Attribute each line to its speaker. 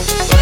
Speaker 1: Oh.